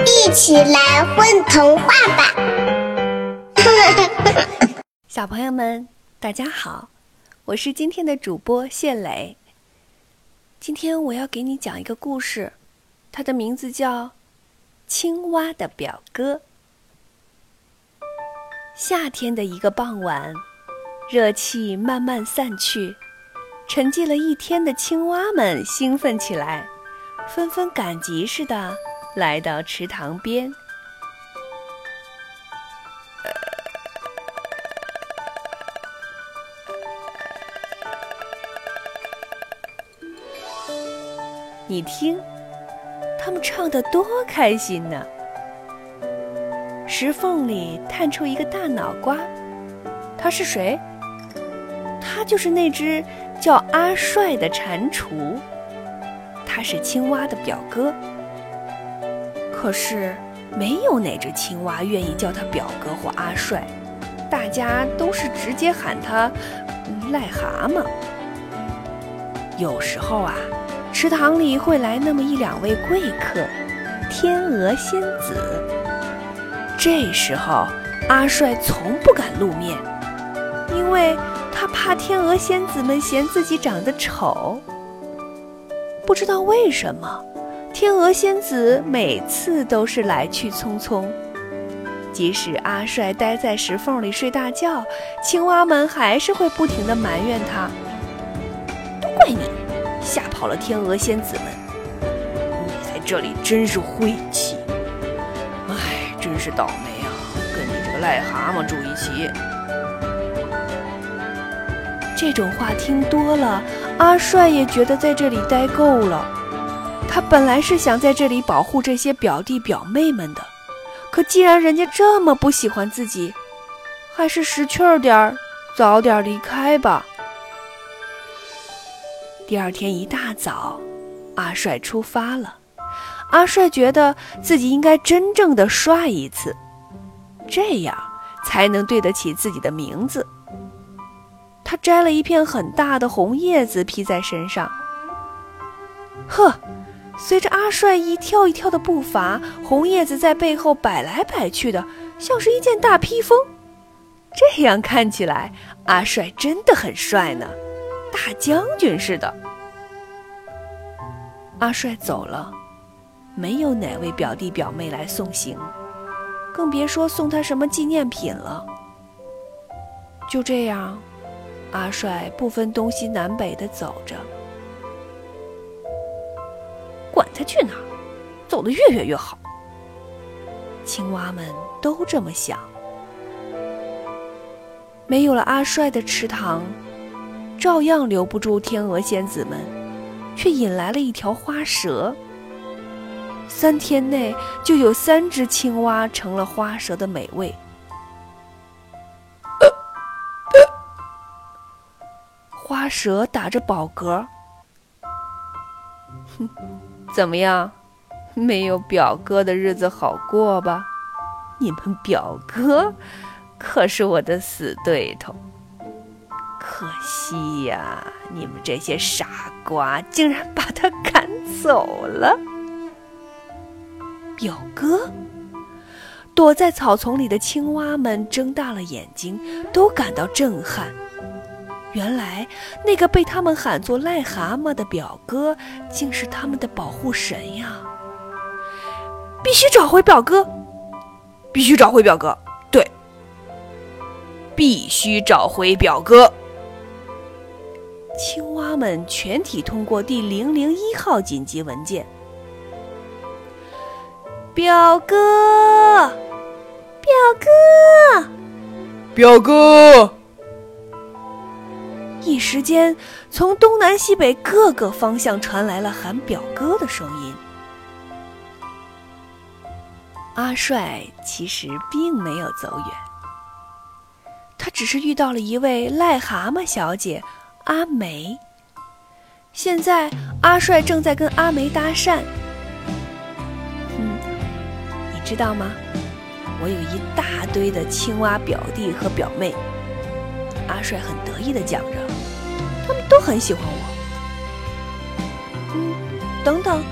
一起来混童话吧！小朋友们，大家好，我是今天的主播谢磊。今天我要给你讲一个故事，它的名字叫《青蛙的表哥》。夏天的一个傍晚，热气慢慢散去，沉寂了一天的青蛙们兴奋起来，纷纷赶集似的来到池塘边。你听，他们唱得多开心呢！石缝里探出一个大脑瓜，他是谁？他就是那只叫阿帅的蟾蜍，他是青蛙的表哥。可是，没有哪只青蛙愿意叫他表哥或阿帅，大家都是直接喊他癞蛤蟆。有时候啊。池塘里会来那么一两位贵客，天鹅仙子。这时候，阿帅从不敢露面，因为他怕天鹅仙子们嫌自己长得丑。不知道为什么，天鹅仙子每次都是来去匆匆。即使阿帅待在石缝里睡大觉，青蛙们还是会不停地埋怨他：“都怪你！”吓跑了天鹅仙子们，你在这里真是晦气！哎，真是倒霉啊，跟你这个癞蛤蟆住一起。这种话听多了，阿帅也觉得在这里待够了。他本来是想在这里保护这些表弟表妹们的，可既然人家这么不喜欢自己，还是识趣儿点儿，早点离开吧。第二天一大早，阿帅出发了。阿帅觉得自己应该真正的帅一次，这样才能对得起自己的名字。他摘了一片很大的红叶子披在身上。呵，随着阿帅一跳一跳的步伐，红叶子在背后摆来摆去的，像是一件大披风。这样看起来，阿帅真的很帅呢。大将军似的，阿帅走了，没有哪位表弟表妹来送行，更别说送他什么纪念品了。就这样，阿帅不分东西南北的走着，管他去哪儿，走得越远越好。青蛙们都这么想。没有了阿帅的池塘。照样留不住天鹅仙子们，却引来了一条花蛇。三天内就有三只青蛙成了花蛇的美味。花蛇打着饱嗝，哼，怎么样？没有表哥的日子好过吧？你们表哥可是我的死对头。可惜呀，你们这些傻瓜竟然把他赶走了。表哥，躲在草丛里的青蛙们睁大了眼睛，都感到震撼。原来那个被他们喊作癞蛤蟆的表哥，竟是他们的保护神呀！必须找回表哥，必须找回表哥，对，必须找回表哥。青蛙们全体通过第零零一号紧急文件。表哥，表哥，表哥！一时间，从东南西北各个方向传来了喊表哥的声音。阿帅其实并没有走远，他只是遇到了一位癞蛤蟆小姐。阿梅，现在阿帅正在跟阿梅搭讪。嗯，你知道吗？我有一大堆的青蛙表弟和表妹。阿帅很得意的讲着，他们都很喜欢我。嗯，等等，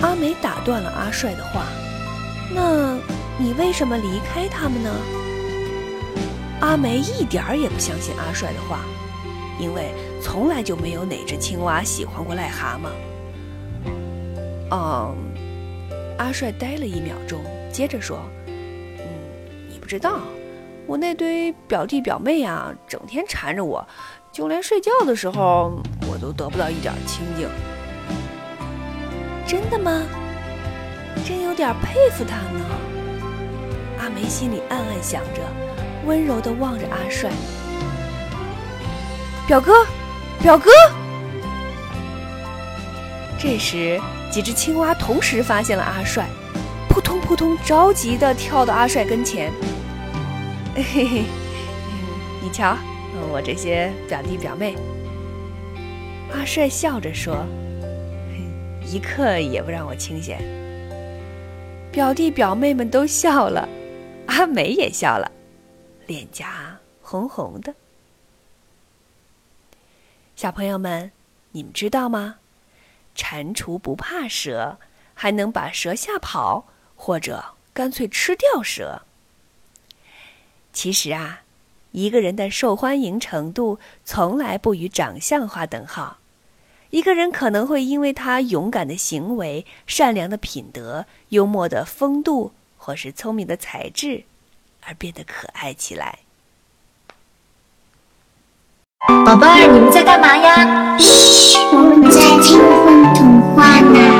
阿美打断了阿帅的话：“那你为什么离开他们呢？”阿梅一点儿也不相信阿帅的话，因为从来就没有哪只青蛙喜欢过癞蛤蟆。嗯，阿帅呆了一秒钟，接着说：“嗯，你不知道，我那堆表弟表妹啊，整天缠着我，就连睡觉的时候，我都得不到一点清静。”真的吗？真有点佩服他呢。阿梅心里暗暗想着。温柔地望着阿帅，表哥，表哥。这时，几只青蛙同时发现了阿帅，扑通扑通，着急地跳到阿帅跟前。嘿嘿，你瞧，我这些表弟表妹。阿帅笑着说：“一刻也不让我清闲。”表弟表妹们都笑了，阿美也笑了。脸颊红红的，小朋友们，你们知道吗？蟾蜍不怕蛇，还能把蛇吓跑，或者干脆吃掉蛇。其实啊，一个人的受欢迎程度从来不与长相划等号。一个人可能会因为他勇敢的行为、善良的品德、幽默的风度，或是聪明的才智。而变得可爱起来。宝贝儿，你们在干嘛呀？嘘，我们在听童话呢。